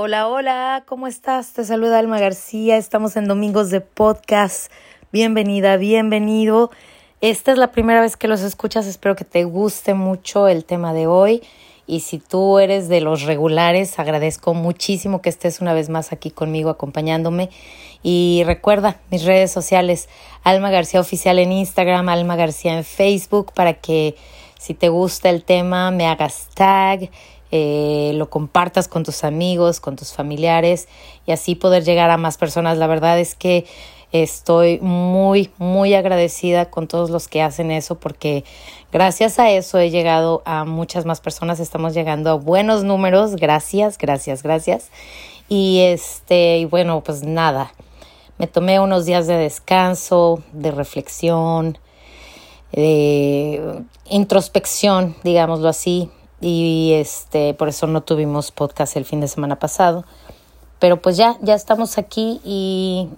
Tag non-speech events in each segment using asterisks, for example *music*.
Hola, hola, ¿cómo estás? Te saluda Alma García, estamos en Domingos de Podcast. Bienvenida, bienvenido. Esta es la primera vez que los escuchas, espero que te guste mucho el tema de hoy. Y si tú eres de los regulares, agradezco muchísimo que estés una vez más aquí conmigo acompañándome. Y recuerda mis redes sociales, Alma García Oficial en Instagram, Alma García en Facebook, para que si te gusta el tema me hagas tag eh, lo compartas con tus amigos, con tus familiares y así poder llegar a más personas. La verdad es que estoy muy, muy agradecida con todos los que hacen eso porque gracias a eso he llegado a muchas más personas, estamos llegando a buenos números, gracias, gracias, gracias. Y este, y bueno, pues nada, me tomé unos días de descanso, de reflexión, de introspección, digámoslo así, y este por eso no tuvimos podcast el fin de semana pasado. Pero pues ya, ya estamos aquí y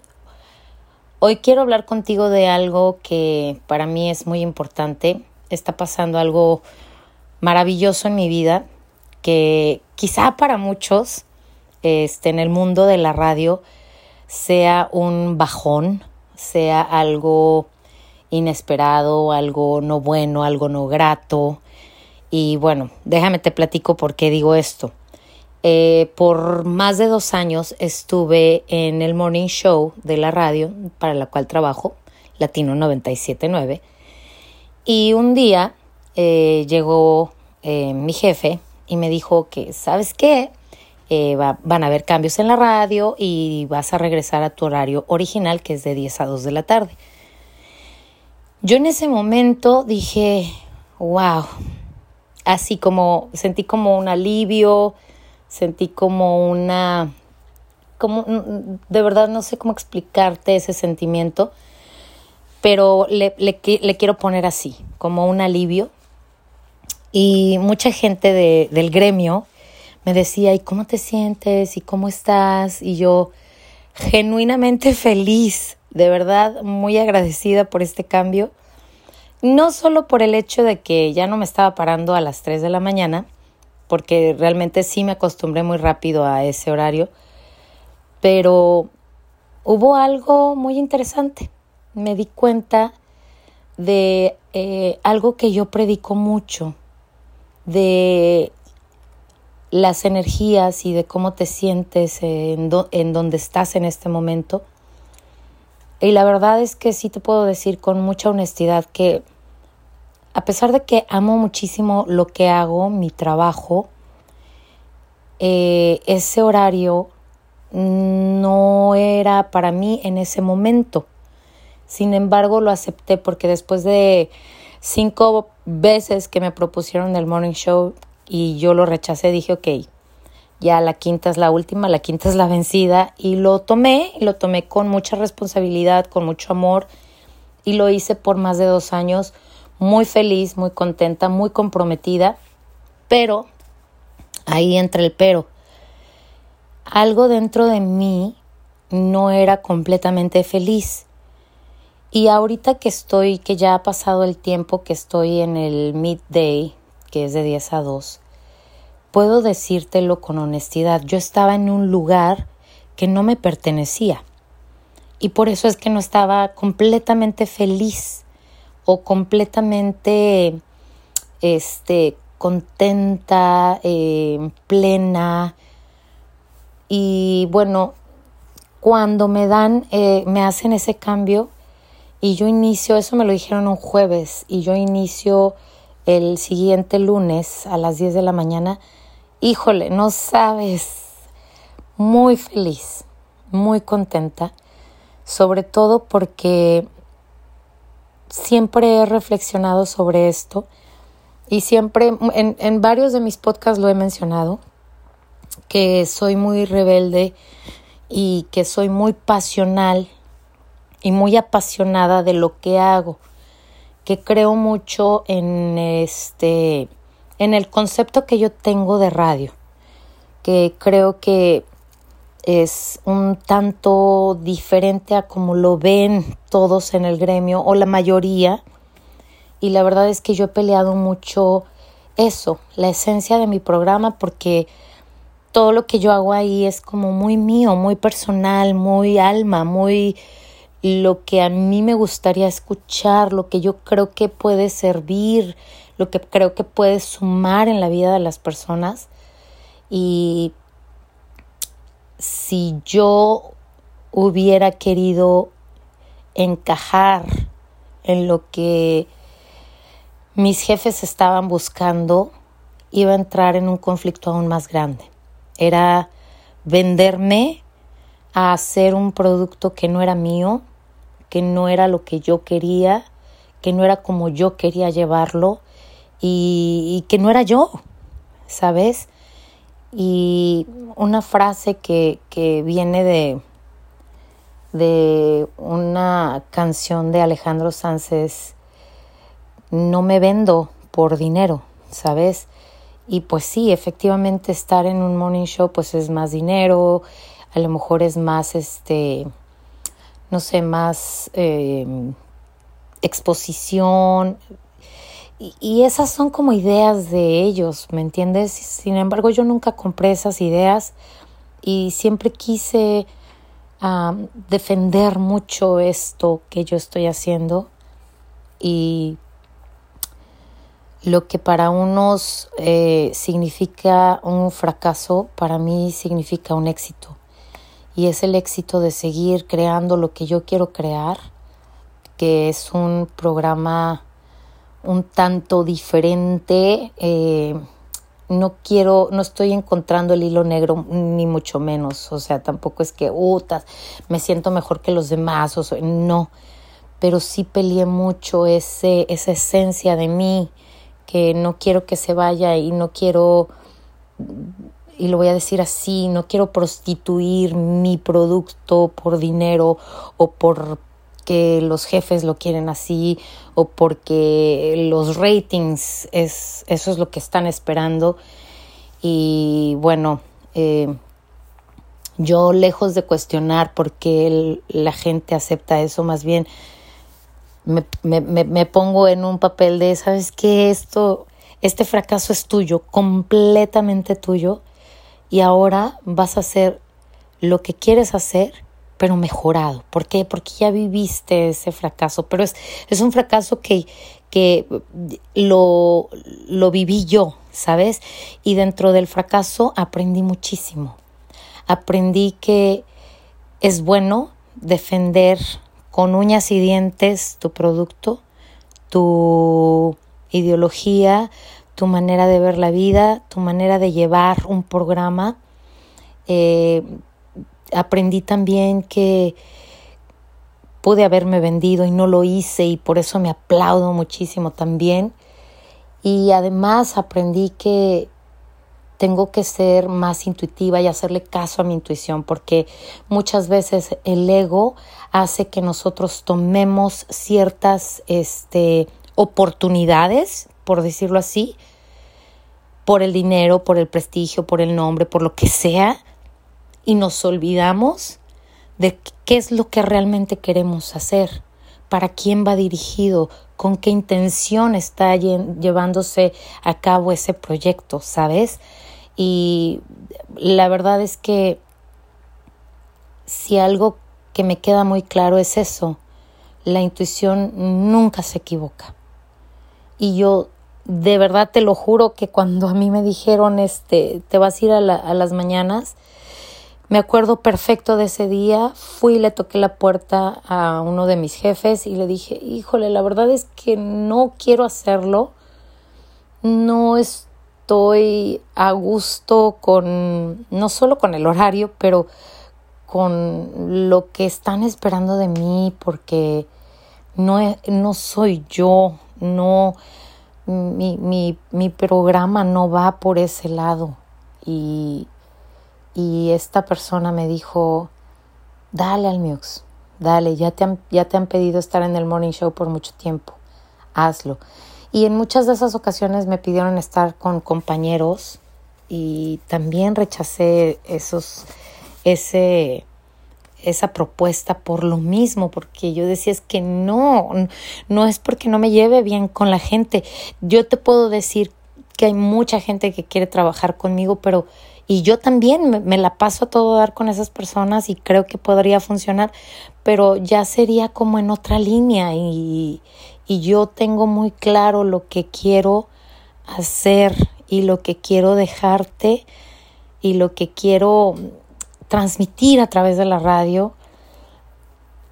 hoy quiero hablar contigo de algo que para mí es muy importante. Está pasando algo maravilloso en mi vida que quizá para muchos este, en el mundo de la radio sea un bajón, sea algo inesperado, algo no bueno, algo no grato, y bueno, déjame te platico por qué digo esto. Eh, por más de dos años estuve en el morning show de la radio para la cual trabajo, Latino 979. Y un día eh, llegó eh, mi jefe y me dijo que, ¿sabes qué? van a haber cambios en la radio y vas a regresar a tu horario original, que es de 10 a 2 de la tarde. Yo en ese momento dije, wow, así como sentí como un alivio, sentí como una, como, de verdad no sé cómo explicarte ese sentimiento, pero le, le, quiero poner así, como un alivio. Y mucha gente de, del gremio me decía, ¿y cómo te sientes? ¿Y cómo estás? Y yo genuinamente *laughs* feliz, de verdad muy agradecida por este cambio no solo por el hecho de que ya no me estaba parando a las 3 de la mañana, porque realmente sí me acostumbré muy rápido a ese horario, pero hubo algo muy interesante. Me di cuenta de eh, algo que yo predico mucho, de las energías y de cómo te sientes en, en donde estás en este momento. Y la verdad es que sí te puedo decir con mucha honestidad que a pesar de que amo muchísimo lo que hago, mi trabajo, eh, ese horario no era para mí en ese momento. Sin embargo, lo acepté porque después de cinco veces que me propusieron el morning show y yo lo rechacé, dije, ok, ya la quinta es la última, la quinta es la vencida y lo tomé, y lo tomé con mucha responsabilidad, con mucho amor y lo hice por más de dos años muy feliz, muy contenta, muy comprometida, pero ahí entra el pero. Algo dentro de mí no era completamente feliz. Y ahorita que estoy, que ya ha pasado el tiempo que estoy en el midday, que es de 10 a 2, puedo decírtelo con honestidad. Yo estaba en un lugar que no me pertenecía. Y por eso es que no estaba completamente feliz o completamente este, contenta, eh, plena. Y bueno, cuando me dan, eh, me hacen ese cambio y yo inicio, eso me lo dijeron un jueves, y yo inicio el siguiente lunes a las 10 de la mañana, híjole, no sabes, muy feliz, muy contenta, sobre todo porque siempre he reflexionado sobre esto y siempre en, varios de mis podcasts lo he mencionado, que soy muy rebelde y que soy muy pasional y muy apasionada de lo que hago, que creo mucho en este en el concepto que yo tengo de radio, que creo que es un tanto diferente a como lo ven todos en el gremio o la mayoría. Y la verdad es que yo he peleado mucho eso, la esencia de mi programa, porque todo lo que yo hago ahí es como muy mío, muy personal, muy alma, muy lo que a mí me gustaría escuchar, lo que yo creo que puede servir, lo que creo que puede sumar en la vida de las personas. Y si yo hubiera querido encajar en lo que mis jefes estaban buscando, iba a entrar en un conflicto aún más grande. Era venderme a hacer un producto que no era mío, que no era lo que yo quería, que no era como yo quería llevarlo y, que no era yo, ¿sabes? Y una frase que, que viene de, de una canción de Alejandro Sánchez, no me vendo por dinero, ¿sabes? Y pues sí, efectivamente estar en un morning show pues es más dinero, a lo mejor es más, este, no sé, más eh, exposición. Y, esas son como ideas de ellos, ¿me entiendes? Sin embargo, yo nunca compré esas ideas y siempre quise defender mucho esto que yo estoy haciendo y lo que para unos eh, significa un fracaso, para mí significa un éxito. Y es el éxito de seguir creando lo que yo quiero crear, que es un programa un tanto diferente. Eh, no quiero, no estoy encontrando el hilo negro, ni mucho menos. O sea, tampoco es que, utas, me siento mejor que los demás. O no, pero sí peleé mucho ese, esa esencia de mí, que no quiero que se vaya y no quiero, y lo voy a decir así, no quiero prostituir mi producto por dinero o por que los jefes lo quieren así o porque los ratings es eso es lo que están esperando. Y bueno eh, yo lejos de cuestionar por qué la gente acepta eso más bien me, me, me, pongo en un papel de sabes que esto este fracaso es tuyo completamente tuyo y ahora vas a hacer lo que quieres hacer pero mejorado. ¿Por qué? Porque ya viviste ese fracaso, pero es, es un fracaso que, que lo, lo viví yo, ¿sabes? Y dentro del fracaso aprendí muchísimo. Aprendí que es bueno defender con uñas y dientes tu producto, tu ideología, tu manera de ver la vida, tu manera de llevar un programa. Eh, aprendí también que pude haberme vendido y no lo hice y por eso me aplaudo muchísimo también. Y además aprendí que tengo que ser más intuitiva y hacerle caso a mi intuición porque muchas veces el ego hace que nosotros tomemos ciertas este, oportunidades, por decirlo así, por el dinero, por el prestigio, por el nombre, por lo que sea, y nos olvidamos de qué es lo que realmente queremos hacer, para quién va dirigido, con qué intención está llevándose a cabo ese proyecto, ¿sabes? Y la verdad es que si algo que me queda muy claro es eso, la intuición nunca se equivoca. Y yo de verdad te lo juro que cuando a mí me dijeron, este, te vas a ir a, a las mañanas, me acuerdo perfecto de ese día, fui y le toqué la puerta a uno de mis jefes y le dije, híjole, la verdad es que no quiero hacerlo, no estoy a gusto con, no solo con el horario, pero con lo que están esperando de mí, porque no, no soy yo, no, mi, mi, mi programa no va por ese lado. Y, y esta persona me dijo, dale al Mux, dale, ya te, han, ya te han pedido estar en el morning show por mucho tiempo, hazlo. Y en muchas de esas ocasiones me pidieron estar con compañeros y también rechacé esos, ese, esa propuesta por lo mismo, porque yo decía es que no, no es porque no me lleve bien con la gente. Yo te puedo decir que hay mucha gente que quiere trabajar conmigo, pero y yo también me, la paso a todo dar con esas personas y creo que podría funcionar, pero ya sería como en otra línea y, y yo tengo muy claro lo que quiero hacer y lo que quiero dejarte y lo que quiero transmitir a través de la radio.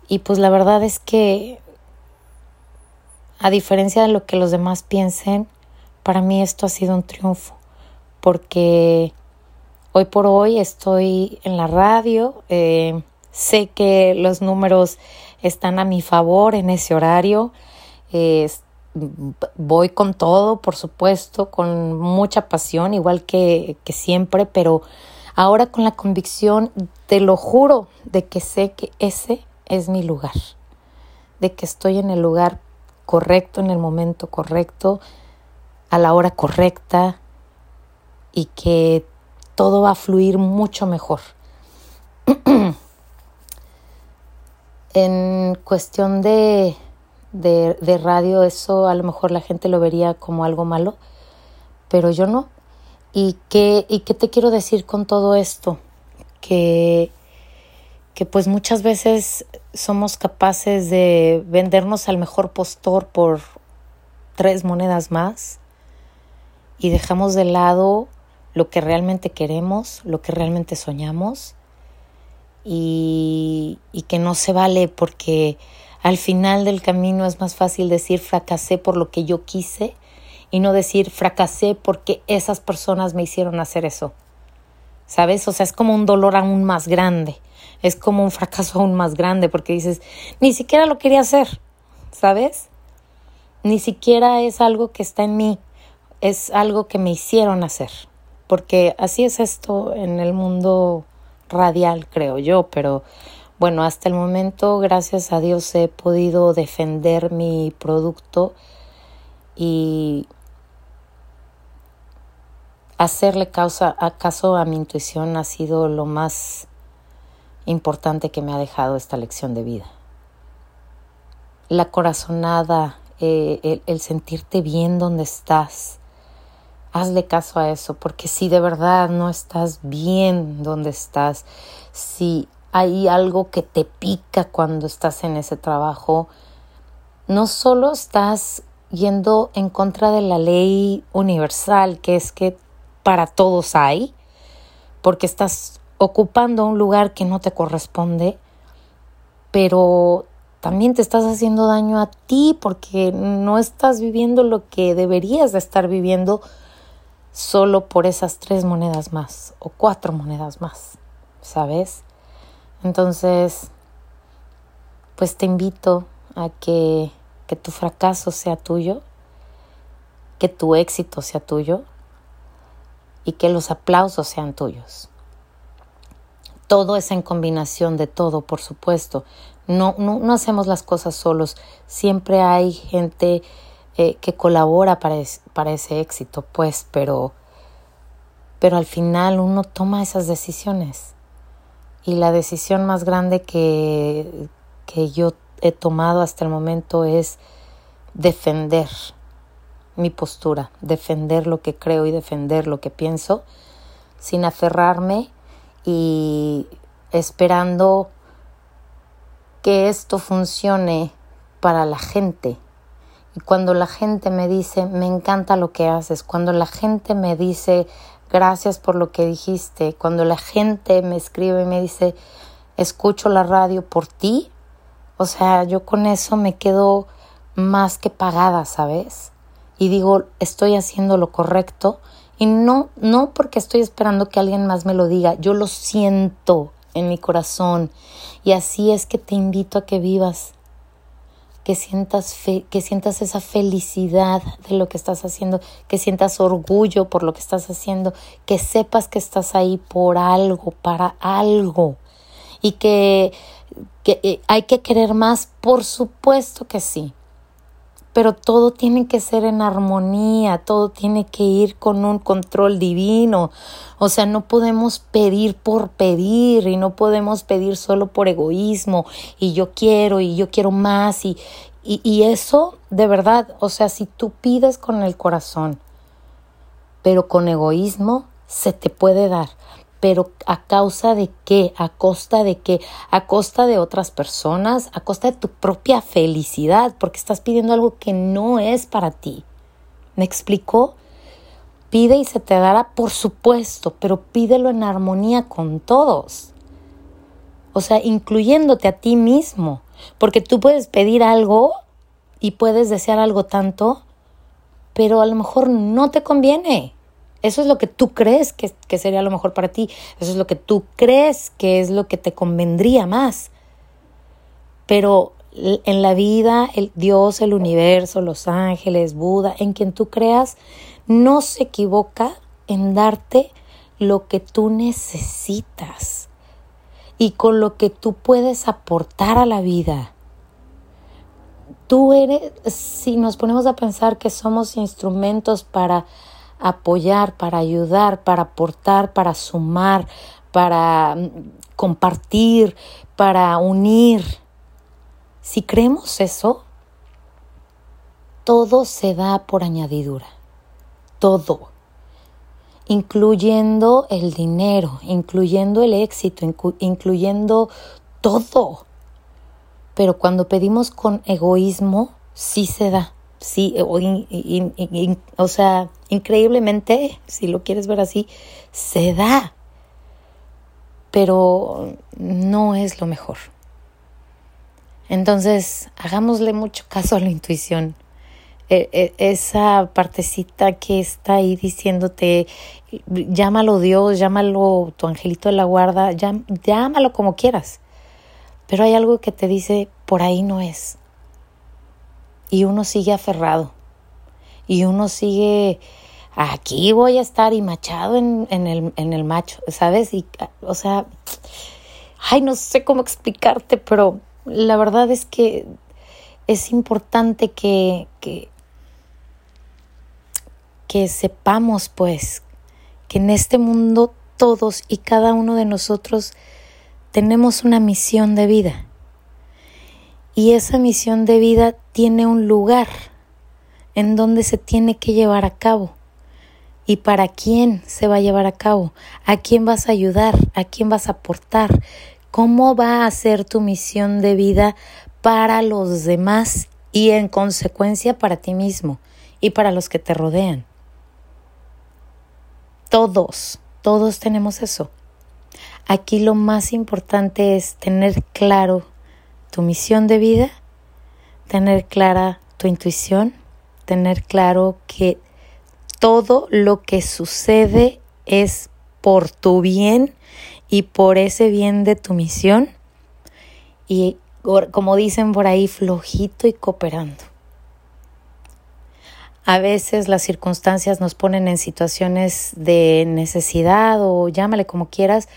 Y pues la verdad es que, a diferencia de lo que los demás piensen, para mí esto ha sido un triunfo, porque Hoy por hoy estoy en la radio, eh, sé que los números están a mi favor en ese horario. voy con todo, por supuesto, con mucha pasión, igual que, que siempre, pero ahora con la convicción, te lo juro, de que sé que ese es mi lugar, de que estoy en el lugar correcto, en el momento correcto, a la hora correcta y que todo va a fluir mucho mejor. *clears throat* en cuestión de, de, radio, eso a lo mejor la gente lo vería como algo malo, pero yo no. ¿Y qué, y qué te quiero decir con todo esto? Que, que pues muchas veces somos capaces de vendernos al mejor postor por tres monedas más y dejamos de lado lo que realmente queremos, lo que realmente soñamos y, que no se vale porque al final del camino es más fácil decir fracasé por lo que yo quise y no decir fracasé porque esas personas me hicieron hacer eso. ¿Sabes? O sea, es como un dolor aún más grande, es como un fracaso aún más grande porque dices, ni siquiera lo quería hacer, ¿sabes? Ni siquiera es algo que está en mí, es algo que me hicieron hacer porque así es esto en el mundo radial, creo yo, pero bueno, hasta el momento, gracias a Dios, he podido defender mi producto y hacerle causa, a caso a mi intuición ha sido lo más importante que me ha dejado esta lección de vida. La corazonada, eh, el sentirte bien donde estás, hazle caso a eso, porque si de verdad no estás bien donde estás, si hay algo que te pica cuando estás en ese trabajo, no solo estás yendo en contra de la ley universal, que es que para todos hay, porque estás ocupando un lugar que no te corresponde, pero también te estás haciendo daño a ti porque no estás viviendo lo que deberías de estar viviendo solo por esas tres monedas más o cuatro monedas más, ¿sabes? Entonces, pues te invito a que, que tu fracaso sea tuyo, que tu éxito sea tuyo y que los aplausos sean tuyos. Todo es en combinación de todo, por supuesto. No, no, no hacemos las cosas solos. Siempre hay gente eh, que colabora para, para ese éxito, pues, pero, pero al final uno toma esas decisiones. Y la decisión más grande que, que yo he tomado hasta el momento es defender mi postura, defender lo que creo y defender lo que pienso, sin aferrarme y esperando que esto funcione para la gente cuando la gente me dice, me encanta lo que haces, cuando la gente me dice, gracias por lo que dijiste, cuando la gente me escribe y me dice, escucho la radio por ti, o sea, yo con eso me quedo más que pagada, ¿sabes? Y digo, estoy haciendo lo correcto y no no porque estoy esperando que alguien más me lo diga, yo lo siento en mi corazón y así es que te invito a que vivas que sientas, que sientas esa felicidad de lo que estás haciendo, que sientas orgullo por lo que estás haciendo, que sepas que estás ahí por algo, para algo. Y que, que eh, hay que querer más, por supuesto que sí, pero todo tiene que ser en armonía, todo tiene que ir con un control divino. O sea, no podemos pedir por pedir y no podemos pedir solo por egoísmo y yo quiero y yo quiero más y, y, eso de verdad, o sea, si tú pides con el corazón, pero con egoísmo, se te puede dar, pero a causa de qué, a costa de qué, a costa de otras personas, a costa de tu propia felicidad, porque estás pidiendo algo que no es para ti. ¿Me explicó? Pide y se te dará, por supuesto, pero pídelo en armonía con todos. O sea, incluyéndote a ti mismo, porque tú puedes pedir algo y puedes desear algo tanto, pero a lo mejor no te conviene. Eso es lo que tú crees que, sería lo mejor para ti. Eso es lo que tú crees que es lo que te convendría más. Pero en la vida, el Dios, el universo, los ángeles, Buda, en quien tú creas, no se equivoca en darte lo que tú necesitas y con lo que tú puedes aportar a la vida. Tú eres, si nos ponemos a pensar que somos instrumentos para apoyar, para ayudar, para aportar, para sumar, para mm, compartir, para unir. Si creemos eso, todo se da por añadidura, todo, incluyendo el dinero, incluyendo el éxito, incluyendo todo. Pero cuando pedimos con egoísmo, sí se da. Sí, o, sea, increíblemente, si lo quieres ver así, se da, pero no es lo mejor. Entonces, hagámosle mucho caso a la intuición. E, e, esa partecita que está ahí diciéndote, llámalo Dios, llámalo tu angelito de la guarda, llámalo como quieras. Pero hay algo que te dice, por ahí no es y uno sigue aferrado y uno sigue aquí voy a estar y machado en, el, en el macho, ¿sabes? Y, o sea, ay, no sé cómo explicarte, pero la verdad es que es importante que, que, que sepamos, pues, que en este mundo todos y cada uno de nosotros tenemos una misión de vida y esa misión de vida tiene un lugar en donde se tiene que llevar a cabo. ¿Y para quién se va a llevar a cabo? ¿A quién vas a ayudar? ¿A quién vas a aportar? ¿Cómo va a ser tu misión de vida para los demás y en consecuencia para ti mismo y para los que te rodean? Todos, todos tenemos eso. Aquí lo más importante es tener claro tu misión de vida, tener clara tu intuición, tener claro que todo lo que sucede es por tu bien y por ese bien de tu misión y como dicen por ahí, flojito y cooperando. A veces las circunstancias nos ponen en situaciones de necesidad o llámale como quieras,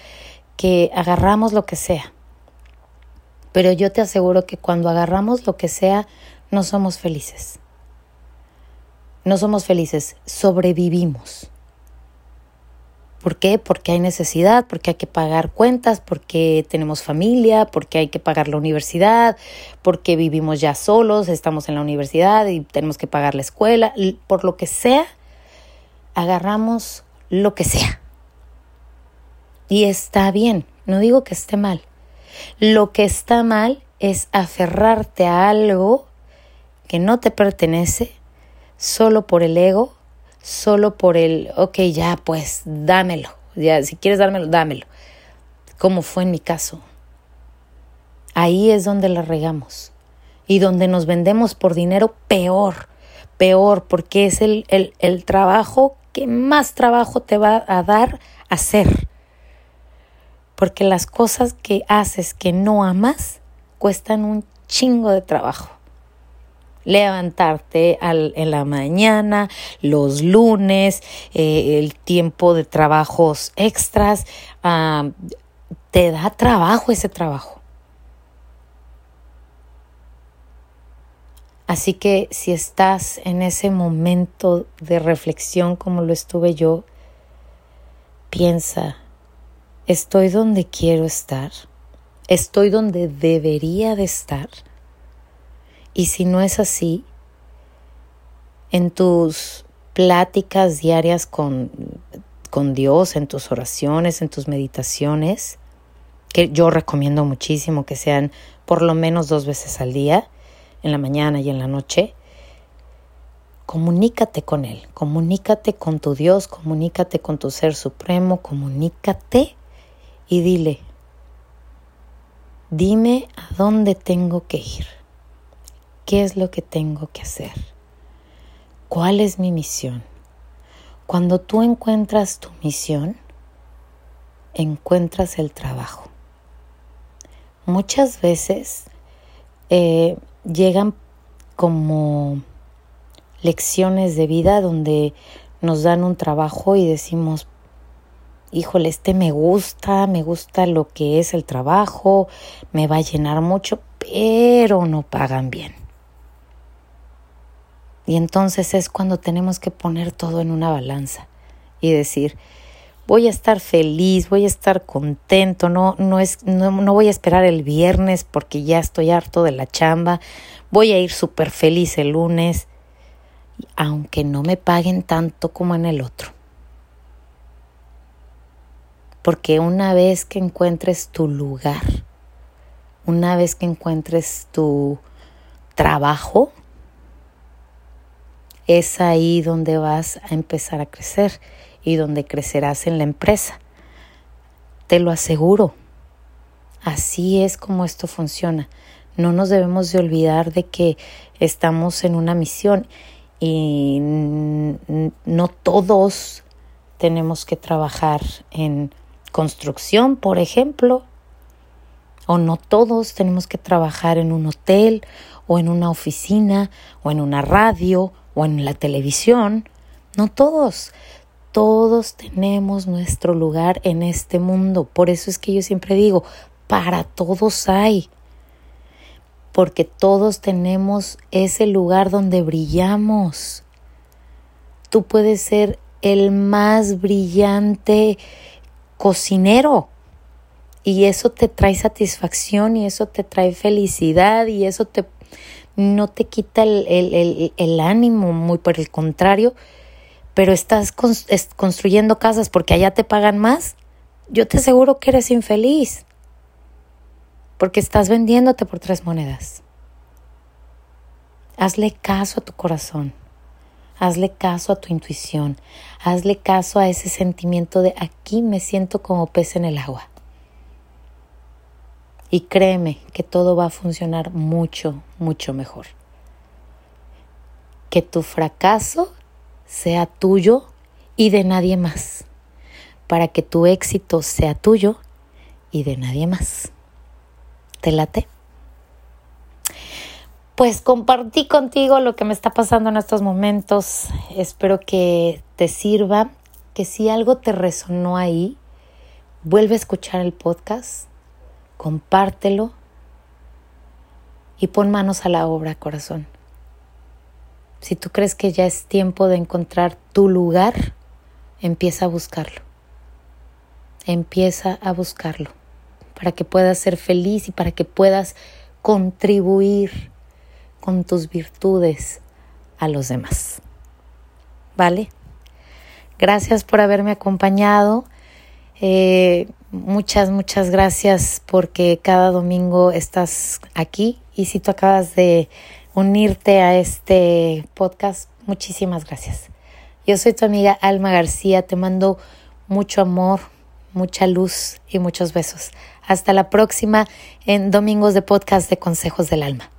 que agarramos lo que sea pero yo te aseguro que cuando agarramos lo que sea, no somos felices. No somos felices, sobrevivimos. ¿Por qué? Porque hay necesidad, porque hay que pagar cuentas, porque tenemos familia, porque hay que pagar la universidad, porque vivimos ya solos, estamos en la universidad y tenemos que pagar la escuela, por lo que sea, agarramos lo que sea. Y está bien, no digo que esté mal, lo que está mal es aferrarte a algo que no te pertenece solo por el ego, solo por el, ok, ya pues, dámelo, ya, si quieres dármelo, dámelo, como fue en mi caso. Ahí es donde la regamos y donde nos vendemos por dinero peor, peor, porque es el, el, el trabajo que más trabajo te va a dar hacer porque las cosas que haces que no amas cuestan un chingo de trabajo. Levantarte en la mañana, los lunes, eh, el tiempo de trabajos extras, te da trabajo ese trabajo. Así que si estás en ese momento de reflexión como lo estuve yo, piensa, ¿Estoy donde quiero estar? ¿Estoy donde debería de estar? Y si no es así, en tus pláticas diarias con, con Dios, en tus oraciones, en tus meditaciones, que yo recomiendo muchísimo que sean por lo menos dos veces al día, en la mañana y en la noche, comunícate con Él, comunícate con tu Dios, comunícate con tu Ser Supremo, comunícate y dile, dime a dónde tengo que ir, qué es lo que tengo que hacer, cuál es mi misión. Cuando tú encuentras tu misión, encuentras el trabajo. Muchas veces eh, llegan como lecciones de vida donde nos dan un trabajo y decimos, híjole, este me gusta, me gusta lo que es el trabajo, me va a llenar mucho, pero no pagan bien. Y entonces es cuando tenemos que poner todo en una balanza y decir, voy a estar feliz, voy a estar contento, no, no, es, no, no voy a esperar el viernes porque ya estoy harto de la chamba, voy a ir súper feliz el lunes, aunque no me paguen tanto como en el otro. Porque una vez que encuentres tu lugar, una vez que encuentres tu trabajo, es ahí donde vas a empezar a crecer y donde crecerás en la empresa. Te lo aseguro. Así es como esto funciona. No nos debemos de olvidar de que estamos en una misión y no todos tenemos que trabajar en construcción, por ejemplo, o no todos tenemos que trabajar en un hotel o en una oficina o en una radio o en la televisión. No todos. Todos tenemos nuestro lugar en este mundo. Por eso es que yo siempre digo, para todos hay. Porque todos tenemos ese lugar donde brillamos. Tú puedes ser el más brillante cocinero. Y eso te trae satisfacción y eso te trae felicidad y eso te no te quita el, ánimo, muy por el contrario, pero estás construyendo casas porque allá te pagan más, yo te aseguro que eres infeliz, porque estás vendiéndote por tres monedas. Hazle caso a tu corazón, hazle caso a tu intuición, hazle caso a ese sentimiento de aquí me siento como pez en el agua. Y créeme que todo va a funcionar mucho, mucho mejor. Que tu fracaso sea tuyo y de nadie más. Para que tu éxito sea tuyo y de nadie más. ¿Te late? Pues compartí contigo lo que me está pasando en estos momentos. Espero que te sirva, que si algo te resonó ahí, vuelve a escuchar el podcast compártelo y pon manos a la obra, corazón. Si tú crees que ya es tiempo de encontrar tu lugar, empieza a buscarlo. Empieza a buscarlo para que puedas ser feliz y para que puedas contribuir con tus virtudes a los demás. ¿Vale? Gracias por haberme acompañado. Eh, muchas, muchas gracias porque cada domingo estás aquí y si tú acabas de unirte a este podcast, muchísimas gracias. Yo soy tu amiga Alma García, te mando mucho amor, mucha luz y muchos besos. Hasta la próxima en Domingos de Podcast de Consejos del Alma.